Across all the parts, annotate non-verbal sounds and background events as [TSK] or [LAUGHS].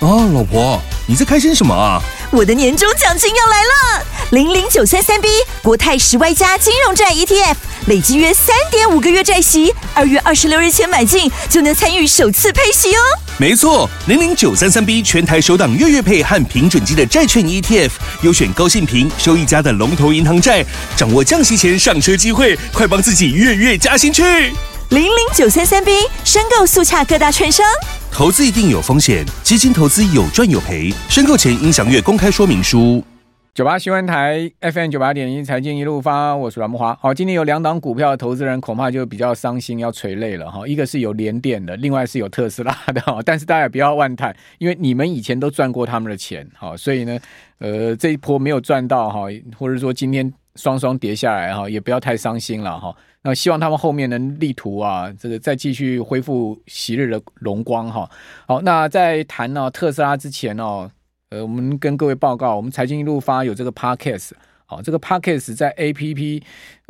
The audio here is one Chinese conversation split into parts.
哦，老婆，你在开心什么啊？我的年终奖金要来了！零零九三三 B 国泰十 Y 加金融债 ETF，累计约三点五个月债息，二月二十六日前买进就能参与首次配息哦。没错，零零九三三 B 全台首档月月配和平准基的债券 ETF，优选高信平、收益佳的龙头银行债，掌握降息前上车机会，快帮自己月月加薪去！零零九三三 B 申购速洽各大券商。投资一定有风险，基金投资有赚有赔，申购前应详阅公开说明书。九八新闻台 FM 九八点一财经一路发，我是阮木华。好，今天有两档股票的投资人恐怕就比较伤心，要垂泪了哈。一个是有连电的，另外是有特斯拉的。但是大家也不要万叹，因为你们以前都赚过他们的钱哈，所以呢，呃，这一波没有赚到哈，或者说今天双双跌下来哈，也不要太伤心了哈。那希望他们后面能力图啊，这个再继续恢复昔日的荣光哈。好，那在谈呢特斯拉之前哦，呃，我们跟各位报告，我们财经一路发有这个 Podcast，好，这个 Podcast 在 APP，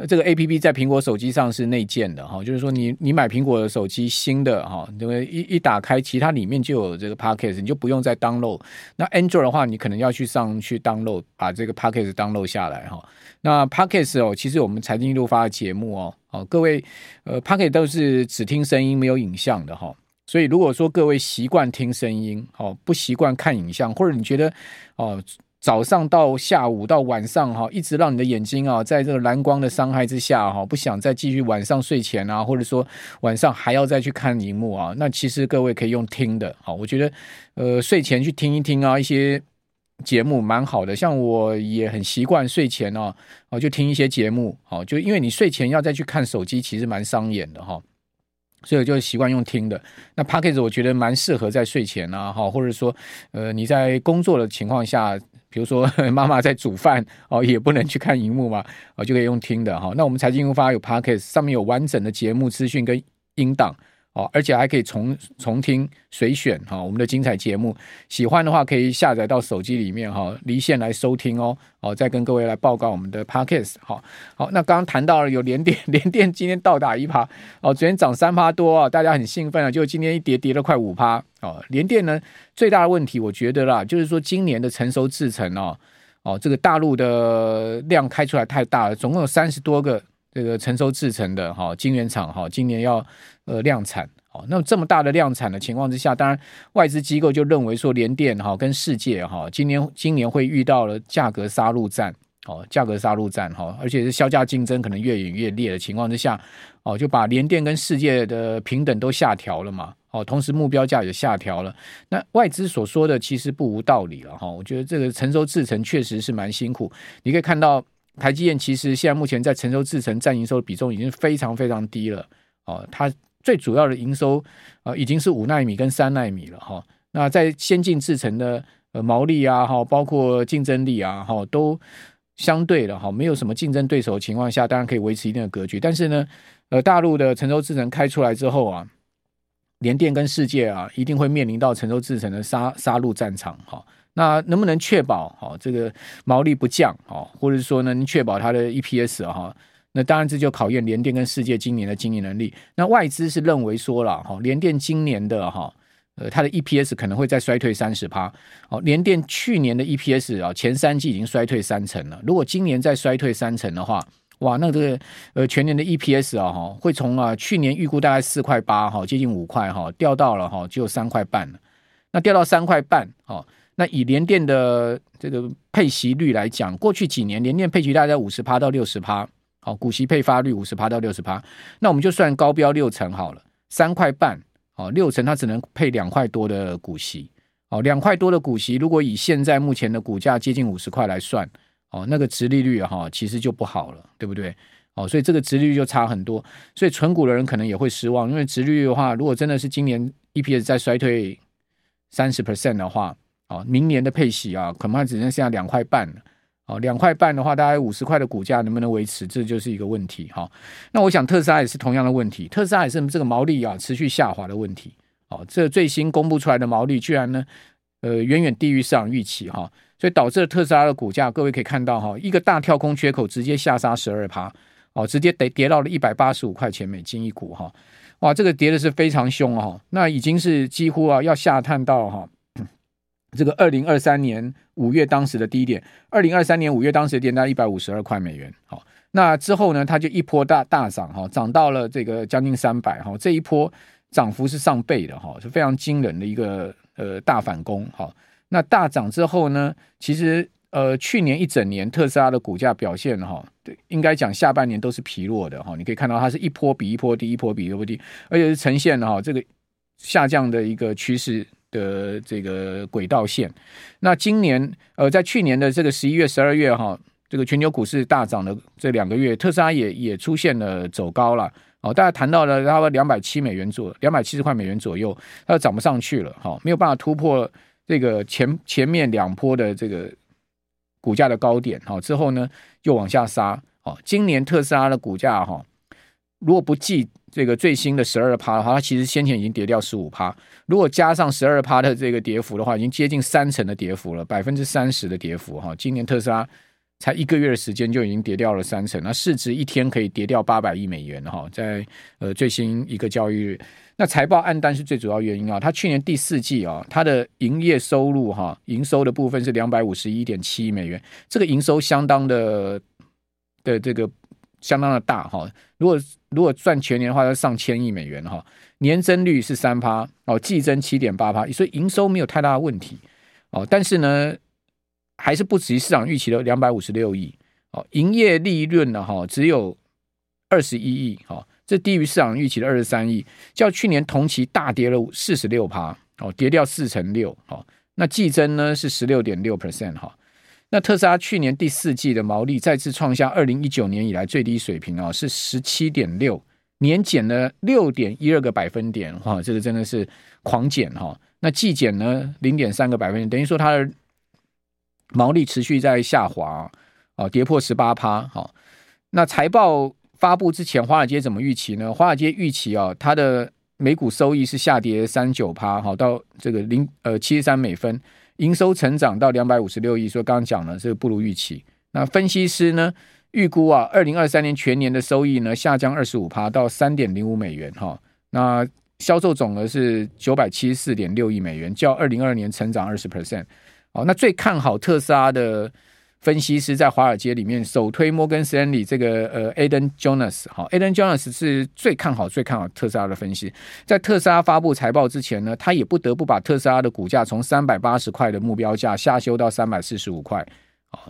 这个 APP 在苹果手机上是内建的哈，就是说你你买苹果的手机新的哈，因为一一打开，其他里面就有这个 Podcast，你就不用再 download。那 Android 的话，你可能要去上去 download，把这个 Podcast download 下来哈。那 Podcast 哦，其实我们财经一路发的节目哦，哦，各位，呃，Podcast 都是只听声音没有影像的哈，所以如果说各位习惯听声音，哦，不习惯看影像，或者你觉得哦，早上到下午到晚上哈，一直让你的眼睛啊，在这个蓝光的伤害之下哈，不想再继续晚上睡前啊，或者说晚上还要再去看荧幕啊，那其实各位可以用听的，哈，我觉得呃，睡前去听一听啊，一些。节目蛮好的，像我也很习惯睡前哦，哦就听一些节目，哦就因为你睡前要再去看手机，其实蛮伤眼的哈，所以我就习惯用听的。那 Podcast 我觉得蛮适合在睡前啊，哈，或者说呃你在工作的情况下，比如说 [LAUGHS] 妈妈在煮饭哦，也不能去看荧幕嘛，哦就可以用听的哈。那我们财经发有 Podcast 上面有完整的节目资讯跟音档。哦，而且还可以重重听随选哈，我们的精彩节目，喜欢的话可以下载到手机里面哈，离线来收听哦。哦，再跟各位来报告我们的 Podcast 好，好，那刚刚谈到了有联电，[LAUGHS] 联电今天倒打一耙哦，昨天涨三趴多啊，大家很兴奋啊，就今天一跌跌了快五趴哦。联电呢最大的问题，我觉得啦，就是说今年的成熟制程哦，哦，这个大陆的量开出来太大了，总共有三十多个。这个成熟制成的哈晶圆厂哈，今年要呃量产哦。那么这么大的量产的情况之下，当然外资机构就认为说联电哈跟世界哈今年今年会遇到了价格杀戮战哦，价格杀戮战哈，而且是削价竞争可能越演越烈的情况之下哦，就把联电跟世界的平等都下调了嘛哦，同时目标价也下调了。那外资所说的其实不无道理了哈，我觉得这个成熟制程确实是蛮辛苦，你可以看到。台积电其实现在目前在成熟制程占营收的比重已经非常非常低了哦，它最主要的营收啊已经是五纳米跟三纳米了哈。那在先进制程的呃毛利啊哈，包括竞争力啊哈，都相对的哈，没有什么竞争对手的情况下，当然可以维持一定的格局。但是呢，呃，大陆的成熟制程开出来之后啊，联电跟世界啊，一定会面临到成熟制程的杀杀戮战场哈。那能不能确保哈这个毛利不降哈，或者说呢，能确保它的 EPS 哈？那当然这就考验联电跟世界今年的经营能力。那外资是认为说了哈，联电今年的哈呃它的 EPS 可能会再衰退三十趴。哦，联电去年的 EPS 啊前三季已经衰退三成了，如果今年再衰退三成的话，哇，那这个呃全年的 EPS 啊哈会从啊去年预估大概四块八哈接近五块哈掉到了哈只有三块半。那掉到三块半哈。那以联电的这个配息率来讲，过去几年联电配息大概五十趴到六十趴，好，股息配发率五十趴到六十趴。那我们就算高标六成好了，三块半，哦，六成它只能配两块多的股息，哦，两块多的股息，如果以现在目前的股价接近五十块来算，哦，那个殖利率哈，其实就不好了，对不对？哦，所以这个殖率就差很多，所以存股的人可能也会失望，因为殖率的话，如果真的是今年 EPS 再衰退三十 percent 的话。哦，明年的配息啊，恐怕只剩下两块半了。哦，两块半的话，大概五十块的股价能不能维持，这就是一个问题。哈，那我想特斯拉也是同样的问题，特斯拉也是这个毛利啊持续下滑的问题。哦，这最新公布出来的毛利居然呢，呃，远远低于市场预期哈，所以导致了特斯拉的股价，各位可以看到哈，一个大跳空缺口直接下杀十二趴，哦，直接得跌到了一百八十五块钱美金一股哈，哇，这个跌的是非常凶哈，那已经是几乎啊要下探到哈。这个二零二三年五月当时的低点，二零二三年五月当时的点大概一百五十二块美元。好，那之后呢，它就一波大大涨哈，涨到了这个将近三百哈，这一波涨幅是上倍的哈，是非常惊人的一个呃大反攻哈。那大涨之后呢，其实呃去年一整年特斯拉的股价表现哈，应该讲下半年都是疲弱的哈。你可以看到它是一波比一波低，一波比一波低，而且是呈现了哈这个下降的一个趋势。的这个轨道线，那今年呃，在去年的这个十一月、十二月哈，这个全球股市大涨的这两个月，特斯拉也也出现了走高了哦。大家谈到了差不多两百七美元左两百七十块美元左右，它涨不上去了哈，没有办法突破这个前前面两波的这个股价的高点哈，之后呢又往下杀哦。今年特斯拉的股价哈，如果不计。这个最新的十二趴的话，它其实先前已经跌掉十五趴。如果加上十二趴的这个跌幅的话，已经接近三成的跌幅了，百分之三十的跌幅哈。今年特斯拉才一个月的时间就已经跌掉了三成，那市值一天可以跌掉八百亿美元哈。在呃最新一个交易日，那财报暗淡是最主要原因啊。它去年第四季啊，它的营业收入哈，营收的部分是两百五十一点七亿美元，这个营收相当的的这个。相当的大哈，如果如果赚全年的话，要上千亿美元哈，年增率是三趴哦，季增七点八趴，所以营收没有太大的问题。哦，但是呢，还是不及市场预期的两百五十六亿。哦，营业利润呢哈只有二十一亿哈，这低于市场预期的二十三亿，较去年同期大跌了四十六趴哦，跌掉四成六哦，那季增呢是十六点六 percent 哈。那特斯拉去年第四季的毛利再次创下二零一九年以来最低水平啊，是十七点六，年减了六点一二个百分点，哈，这个真的是狂减哈。那季减呢零点三个百分点，等于说它的毛利持续在下滑，哦，跌破十八趴。好，那财报发布之前，华尔街怎么预期呢？华尔街预期啊，它的每股收益是下跌三九趴，好到这个零呃七十三美分。营收成长到两百五十六亿，说刚刚讲了，这个不如预期。那分析师呢预估啊，二零二三年全年的收益呢下降二十五趴到三点零五美元哈。那销售总额是九百七十四点六亿美元，较二零二二年成长二十 percent。好，那最看好特斯拉的。分析师在华尔街里面首推摩根斯丹利这个呃 Aden Jonas 哈，Adam Jonas 是最看好、最看好特斯拉的分析。在特斯拉发布财报之前呢，他也不得不把特斯拉的股价从三百八十块的目标价下修到三百四十五块。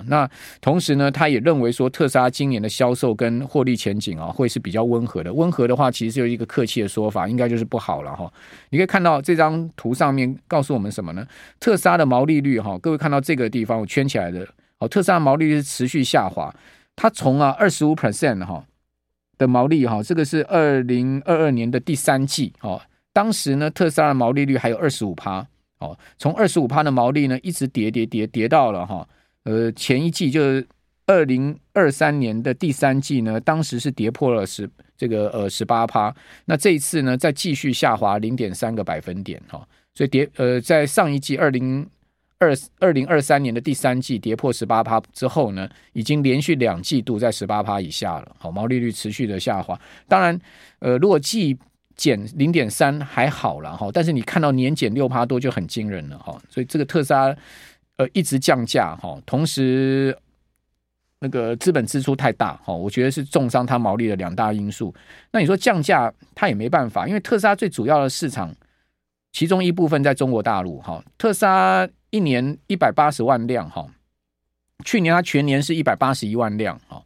那同时呢，他也认为说特斯拉今年的销售跟获利前景啊，会是比较温和的。温和的话，其实是一个客气的说法，应该就是不好了哈。你可以看到这张图上面告诉我们什么呢？特斯拉的毛利率哈，各位看到这个地方我圈起来的。哦，特斯拉毛利率持续下滑，它从啊二十五 percent 哈的毛利哈，这个是二零二二年的第三季哦，当时呢特斯拉的毛利率还有二十五趴哦，从二十五趴的毛利呢一直跌跌跌跌到了哈呃前一季就是二零二三年的第三季呢，当时是跌破了十这个呃十八趴，那这一次呢再继续下滑零点三个百分点哈，所以跌呃在上一季二零。二二零二三年的第三季跌破十八趴之后呢，已经连续两季度在十八趴以下了。好，毛利率持续的下滑。当然，呃，如果季减零点三还好了哈，但是你看到年减六趴多就很惊人了哈。所以这个特斯拉呃一直降价哈，同时那个资本支出太大哈，我觉得是重伤它毛利的两大因素。那你说降价它也没办法，因为特斯拉最主要的市场其中一部分在中国大陆哈，特斯拉。一年一百八十万辆哈，去年它全年是一百八十一万辆哈，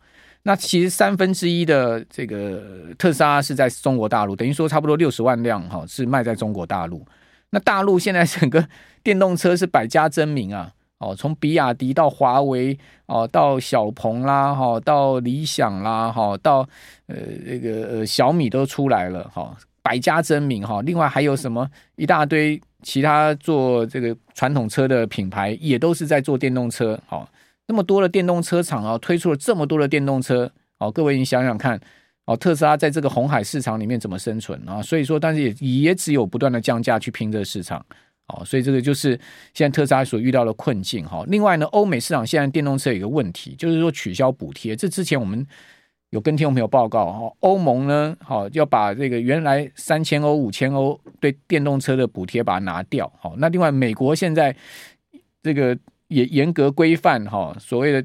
那其实三分之一的这个特斯拉是在中国大陆，等于说差不多六十万辆哈是卖在中国大陆。那大陆现在整个电动车是百家争鸣啊，哦，从比亚迪到华为哦，到小鹏啦哈，到理想啦哈，到呃这个呃小米都出来了哈，百家争鸣哈。另外还有什么一大堆。其他做这个传统车的品牌也都是在做电动车，好，那么多的电动车厂啊，推出了这么多的电动车，好，各位你想想看，哦，特斯拉在这个红海市场里面怎么生存啊？所以说，但是也也只有不断的降价去拼这个市场，哦，所以这个就是现在特斯拉所遇到的困境哈。另外呢，欧美市场现在电动车有一个问题，就是说取消补贴，这之前我们。有跟听众朋友报告哈，欧盟呢，好要把这个原来三千欧、五千欧对电动车的补贴把它拿掉。好，那另外美国现在这个也严格规范哈，所谓的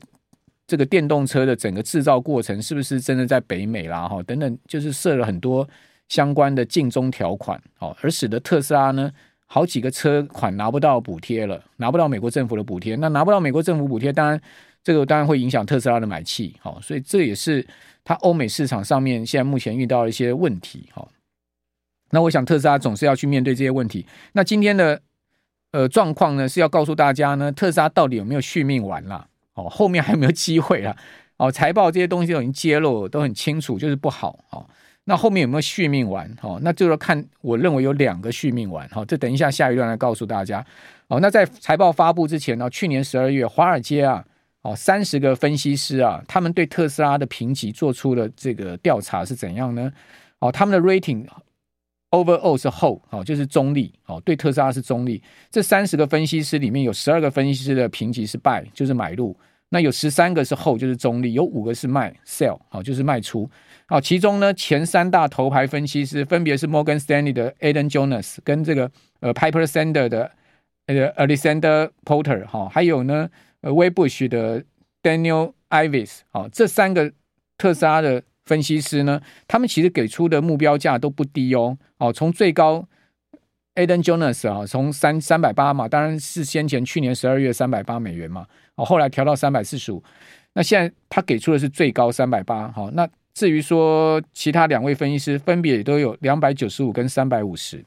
这个电动车的整个制造过程是不是真的在北美啦哈等等，就是设了很多相关的禁中条款，哦，而使得特斯拉呢好几个车款拿不到补贴了，拿不到美国政府的补贴，那拿不到美国政府补贴，当然这个当然会影响特斯拉的买气，好，所以这也是它欧美市场上面现在目前遇到的一些问题，好，那我想特斯拉总是要去面对这些问题，那今天的。呃，状况呢是要告诉大家呢，特斯拉到底有没有续命完了？哦，后面还有没有机会了？哦，财报这些东西都已经揭露，都很清楚，就是不好。哦，那后面有没有续命完？哦，那就要看，我认为有两个续命完。好，这等一下下一段来告诉大家。哦，那在财报发布之前呢，去年十二月，华尔街啊，哦，三十个分析师啊，他们对特斯拉的评级做出了这个调查是怎样呢？哦，他们的 rating。Overall 是 hold 哦，就是中立哦，对特斯拉是中立。这三十个分析师里面有十二个分析师的评级是 buy，就是买入。那有十三个是厚就是中立。有五个是卖 sell，哦，就是卖出。哦，其中呢前三大头牌分析师分别是 Morgan Stanley 的 Adam Jonas 跟这个呃 Piper Sander 的呃 Alexander Potter 哈，还有呢呃 Wedbush 的 Daniel Ives 哦，这三个特斯拉的。分析师呢，他们其实给出的目标价都不低哦。哦，从最高 Adam Jonas 啊，从三三百八嘛，当然是先前去年十二月三百八美元嘛。哦，后来调到三百四十五。那现在他给出的是最高三百八。好，那至于说其他两位分析师，分别也都有两百九十五跟三百五十。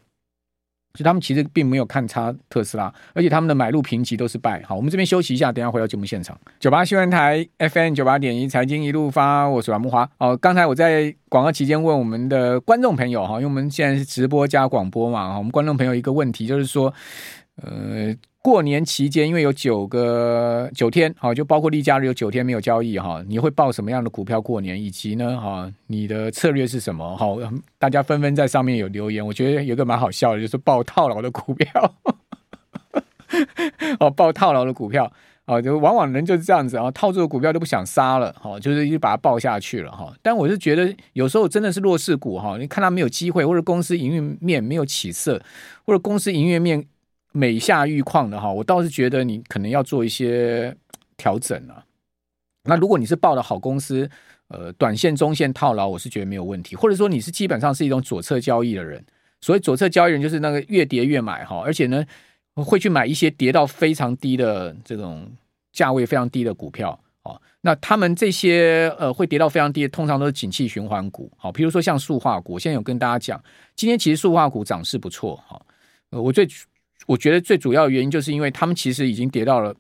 就他们其实并没有看差特斯拉，而且他们的买入评级都是败。好，我们这边休息一下，等下回到节目现场。九八新闻台 FM 九八点一财经一路发，我是阮木华。哦，刚才我在广告期间问我们的观众朋友哈，因为我们现在是直播加广播嘛，我们观众朋友一个问题就是说，呃。过年期间，因为有九个九天，好，就包括例假日有九天没有交易哈，你会报什么样的股票过年？以及呢，哈，你的策略是什么？好，大家纷纷在上面有留言，我觉得有个蛮好笑的，就是报套牢的股票，[LAUGHS] 哦，报套牢的股票，哦，就往往人就是这样子啊，套住的股票都不想杀了，哈，就是一把它报下去了哈。但我是觉得有时候真的是弱势股哈，你看它没有机会，或者公司营运面没有起色，或者公司营运面。每下愈况的哈，我倒是觉得你可能要做一些调整啊。那如果你是抱的好公司，呃，短线、中线套牢，我是觉得没有问题。或者说你是基本上是一种左侧交易的人，所谓左侧交易人就是那个越跌越买哈，而且呢会去买一些跌到非常低的这种价位非常低的股票哦。那他们这些呃会跌到非常低，通常都是景气循环股。好，比如说像塑化股，我现在有跟大家讲，今天其实塑化股涨势不错哈。呃，我最。我觉得最主要的原因就是因为他们其实已经跌到了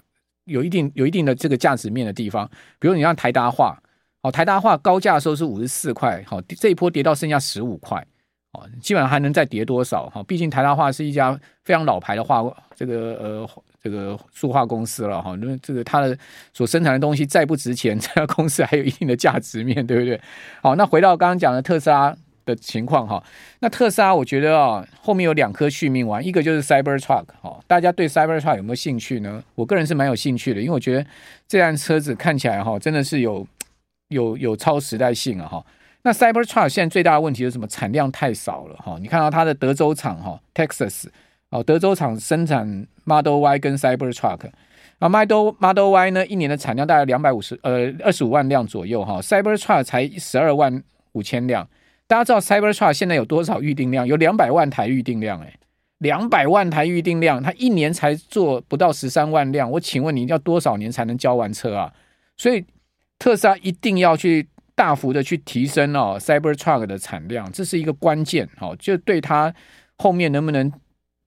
[TSK] 有一定有一定的这个价值面的地方，比如你像台达化，哦，台达化高价的时候是五十四块，好，这一波跌到剩下十五块，哦，基本上还能再跌多少？哈，毕竟台达化是一家非常老牌的化这个呃这个塑化公司了，哈，那这个它的所生产的东西再不值钱，[LAUGHS] 这家公司还有一定的价值面，对不对？好，那回到刚刚讲的特斯拉。的情况哈，那特斯拉我觉得啊，后面有两颗续命丸，一个就是 Cybertruck 哈，大家对 Cybertruck 有没有兴趣呢？我个人是蛮有兴趣的，因为我觉得这辆车子看起来哈，真的是有有有超时代性啊哈。那 Cybertruck 现在最大的问题是什么？产量太少了哈。你看到它的德州厂哈，Texas 哦，德州厂生产 Model Y 跟 Cybertruck 啊，Model Model Y 呢，一年的产量大概两百五十呃二十五万辆左右哈，Cybertruck 才十二万五千辆。大家知道 Cybertruck 现在有多少预定量？有两百万台预定量，哎，两百万台预定量，它一年才做不到十三万辆。我请问你要多少年才能交完车啊？所以特斯拉一定要去大幅的去提升哦 Cybertruck 的产量，这是一个关键哦，就对它后面能不能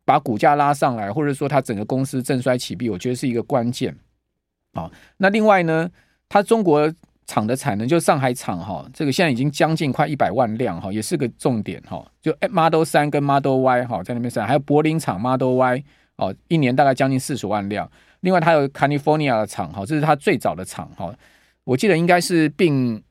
把股价拉上来，或者说它整个公司振衰起敝，我觉得是一个关键。好，那另外呢，它中国。厂的产能就上海厂哈，这个现在已经将近快一百万辆哈，也是个重点哈。就 Model 3跟 Model Y 哈在那边生，还有柏林厂 Model Y 哦，一年大概将近四十万辆。另外它有 California 的厂哈，这是它最早的厂哈。我记得应该是并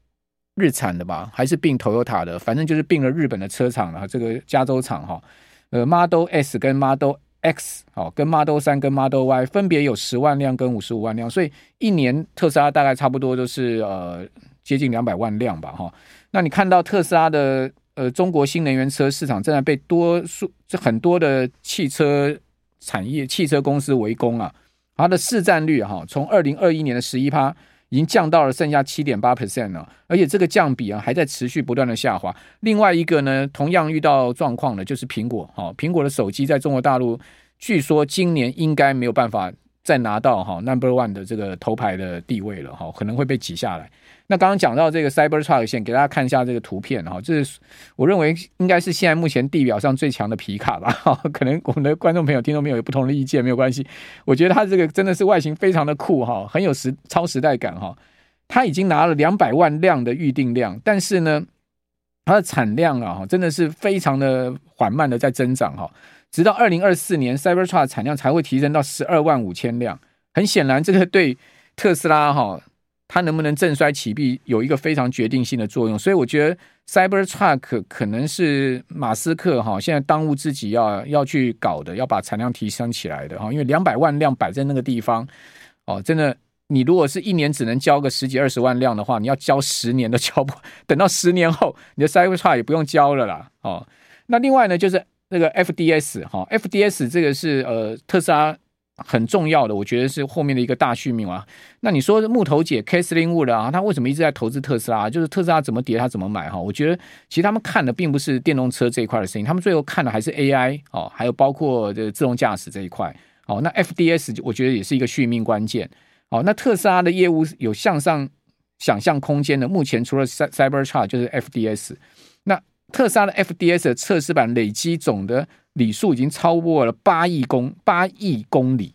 日产的吧，还是并 Toyota 的，反正就是并了日本的车厂了。这个加州厂哈，呃 Model S 跟 Model X 好，跟 Model 3跟 Model Y 分别有十万辆跟五十五万辆，所以一年特斯拉大概差不多都是呃接近两百万辆吧哈。那你看到特斯拉的呃中国新能源车市场正在被多数这很多的汽车产业汽车公司围攻啊，它的市占率哈，从二零二一年的十一趴，已经降到了剩下七点八 percent 了，而且这个降比啊还在持续不断的下滑。另外一个呢，同样遇到状况的就是苹果，哈，苹果的手机在中国大陆，据说今年应该没有办法再拿到哈 number one 的这个头牌的地位了，哈，可能会被挤下来。那刚刚讲到这个 Cybertruck 线，给大家看一下这个图片哈，这是我认为应该是现在目前地表上最强的皮卡吧。哈，[LAUGHS] 可能我们的观众朋友、听众朋友有不同的意见，没有关系。我觉得它这个真的是外形非常的酷哈，很有时超时代感哈。它已经拿了两百万辆的预定量，但是呢，它的产量啊，真的是非常的缓慢的在增长哈。直到二零二四年，Cybertruck 产量才会提升到十二万五千辆。很显然，这个对特斯拉哈。它能不能振衰起敝，有一个非常决定性的作用，所以我觉得 Cybertruck 可能是马斯克哈现在当务之急要要去搞的，要把产量提升起来的哈，因为两百万辆摆在那个地方哦，真的，你如果是一年只能交个十几二十万辆的话，你要交十年都交不，等到十年后，你的 Cybertruck 也不用交了啦哦。那另外呢，就是那个 FDS 哈，FDS 这个是呃特斯拉。很重要的，我觉得是后面的一个大续命啊。那你说木头姐 Catherine Wood 啊，他为什么一直在投资特斯拉？就是特斯拉怎么跌，他怎么买哈？我觉得其实他们看的并不是电动车这一块的事情，他们最后看的还是 AI 哦，还有包括这自动驾驶这一块。哦，那 FDS 我觉得也是一个续命关键。哦，那特斯拉的业务有向上想象空间的，目前除了 Cybertruck 就是 FDS。特斯拉的 FDS 测试版累积总的。里数已经超过了八亿公八亿公里，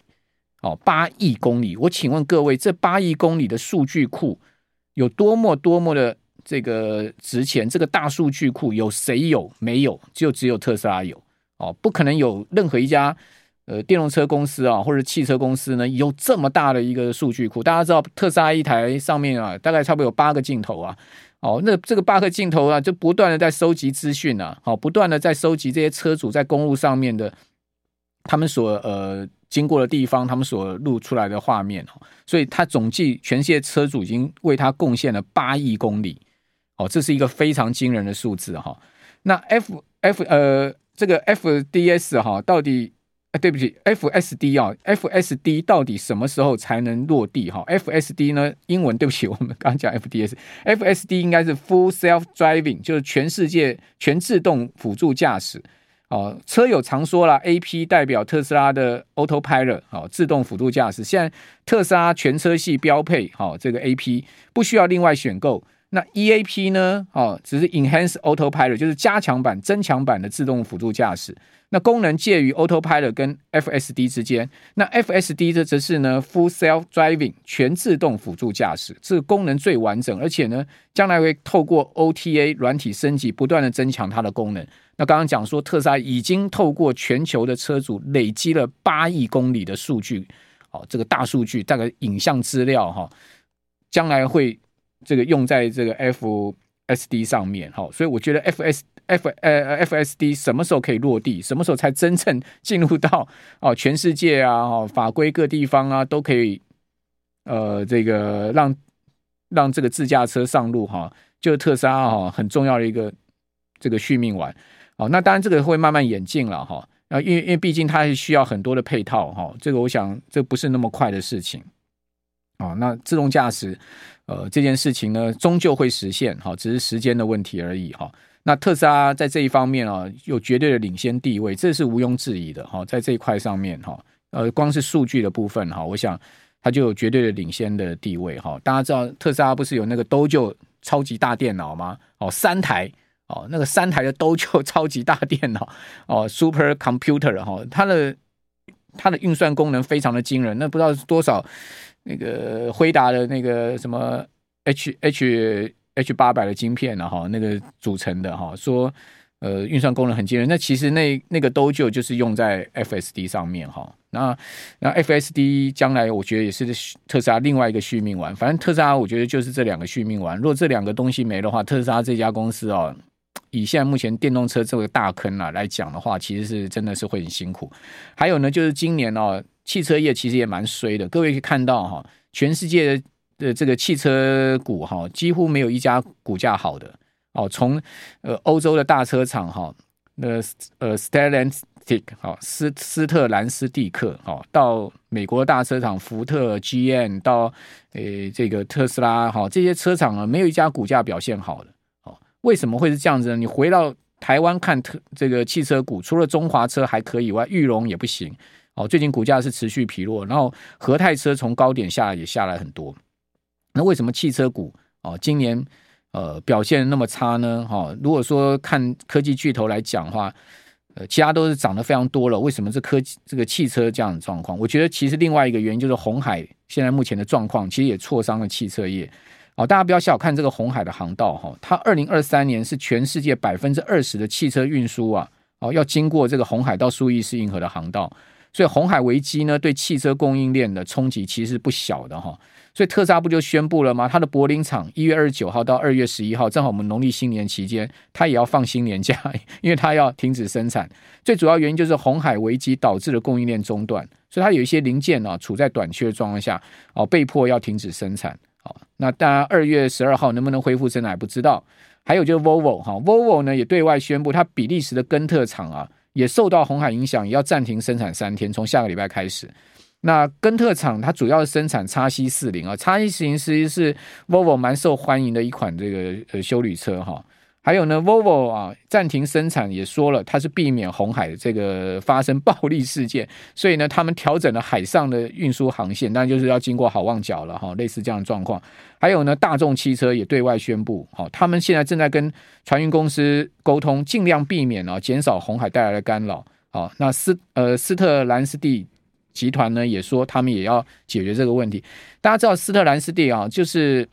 哦，八亿公里。我请问各位，这八亿公里的数据库有多么多么的这个值钱？这个大数据库有谁有？没有，就只有特斯拉有。哦，不可能有任何一家呃电动车公司啊，或者汽车公司呢，有这么大的一个数据库。大家知道，特斯拉一台上面啊，大概差不多有八个镜头啊。哦，那这个八个镜头啊，就不断的在收集资讯啊，好，不断的在收集这些车主在公路上面的他们所呃经过的地方，他们所录出来的画面哦，所以他总计全世界车主已经为他贡献了八亿公里，哦，这是一个非常惊人的数字哈。那 F F 呃这个 FDS 哈到底？哎，对不起，FSD 啊，FSD 到底什么时候才能落地？哈，FSD 呢？英文对不起，我们刚刚讲 FDS，FSD 应该是 Full Self Driving，就是全世界全自动辅助驾驶。哦，车友常说了，AP 代表特斯拉的 Autopilot，好，自动辅助驾驶。现在特斯拉全车系标配，好，这个 AP 不需要另外选购。那 EAP 呢？哦，只是 Enhanced Autopilot，就是加强版、增强版的自动辅助驾驶。那功能介于 Autopilot 跟 FSD 之间。那 FSD 这则是呢 Full Self Driving 全自动辅助驾驶，这个功能最完整，而且呢，将来会透过 OTA 软体升级，不断的增强它的功能。那刚刚讲说，特斯拉已经透过全球的车主累积了八亿公里的数据，哦，这个大数据，大概影像资料哈，将来会。这个用在这个 FSD 上面，哈，所以我觉得 FS F 呃 FSD 什么时候可以落地？什么时候才真正进入到 [LAUGHS] 哦全世界啊，哈法规各地方啊都可以，呃，这个让让这个自驾车上路哈，就是特斯拉哈很重要的一个这个续命丸，哦，那当然这个会慢慢演进了哈，啊，因为因为毕竟它是需要很多的配套哈，这个我想这不是那么快的事情，哦，那自动驾驶。呃，这件事情呢，终究会实现，哈，只是时间的问题而已，哈。那特斯拉在这一方面啊，有绝对的领先地位，这是毋庸置疑的，哈。在这一块上面，哈，呃，光是数据的部分，哈，我想它就有绝对的领先的地位，哈。大家知道特斯拉不是有那个都就超级大电脑吗？哦，三台，哦，那个三台的都就 [LAUGHS] 超级大电脑，哦，Super Computer，哈，它的它的运算功能非常的惊人，那不知道是多少。那个辉达的那个什么 H H H 八百的晶片呢？哈，那个组成的哈，说呃运算功能很惊人。那其实那那个 Dojo 就是用在 FSD 上面哈。那那 FSD 将来我觉得也是特斯拉另外一个续命丸。反正特斯拉我觉得就是这两个续命丸。如果这两个东西没的话，特斯拉这家公司哦，以现在目前电动车这个大坑啊来讲的话，其实是真的是会很辛苦。还有呢，就是今年哦。汽车业其实也蛮衰的，各位可以看到哈，全世界的这个汽车股哈，几乎没有一家股价好的哦。从呃欧洲的大车厂哈，那呃 Stellantis 好，斯斯特兰斯蒂克，好，到美国大车厂福特、GM，到诶这个特斯拉，哈，这些车厂啊，没有一家股价表现好的，哦，为什么会是这样子呢？你回到台湾看特这个汽车股，除了中华车还可以外，裕隆也不行，哦，最近股价是持续疲弱，然后和泰车从高点下来也下来很多，那为什么汽车股哦今年呃表现那么差呢？哈，如果说看科技巨头来讲的话。呃，其他都是涨得非常多了，为什么这科技这个汽车这样的状况？我觉得其实另外一个原因就是红海现在目前的状况，其实也挫伤了汽车业。哦，大家不要小看这个红海的航道哈，它二零二三年是全世界百分之二十的汽车运输啊，哦，要经过这个红海到苏伊士运河的航道，所以红海危机呢，对汽车供应链的冲击其实是不小的哈。所以特斯拉不就宣布了吗？它的柏林厂一月二十九号到二月十一号，正好我们农历新年期间，它也要放新年假，因为它要停止生产。最主要原因就是红海危机导致的供应链中断，所以它有一些零件啊处在短缺的状况下，哦，被迫要停止生产。哦，那当然二月十二号能不能恢复生产还不知道。还有就是 Volvo 哈，Volvo 呢也对外宣布，它比利时的根特厂啊也受到红海影响，也要暂停生产三天，从下个礼拜开始。那根特厂它主要生产叉 C 四零啊叉 C 四零其实是 Volvo 蛮受欢迎的一款这个呃修理车哈。还有呢，Volvo 啊暂停生产也说了，它是避免红海这个发生暴力事件，[LAUGHS] 所以呢，他们调整了海上的运输航线，那就是要经过好望角了哈，类似这样的状况。还有呢，大众汽车也对外宣布，好，他们现在正在跟船运公司沟通，尽量避免啊减少红海带来的干扰。好，那斯呃斯特兰斯蒂。集团呢也说，他们也要解决这个问题。大家知道斯特兰斯蒂啊，就是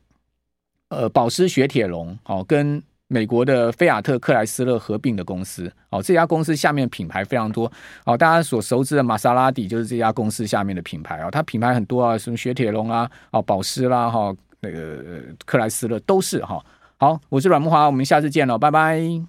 呃保时雪铁龙哦，跟美国的菲亚特克莱斯勒合并的公司哦。这家公司下面品牌非常多哦，大家所熟知的玛莎拉蒂就是这家公司下面的品牌啊。它品牌很多啊，什么雪铁龙啊，哦保时啦哈，那个克莱斯勒都是哈。好，我是阮木华，我们下次见了，拜拜。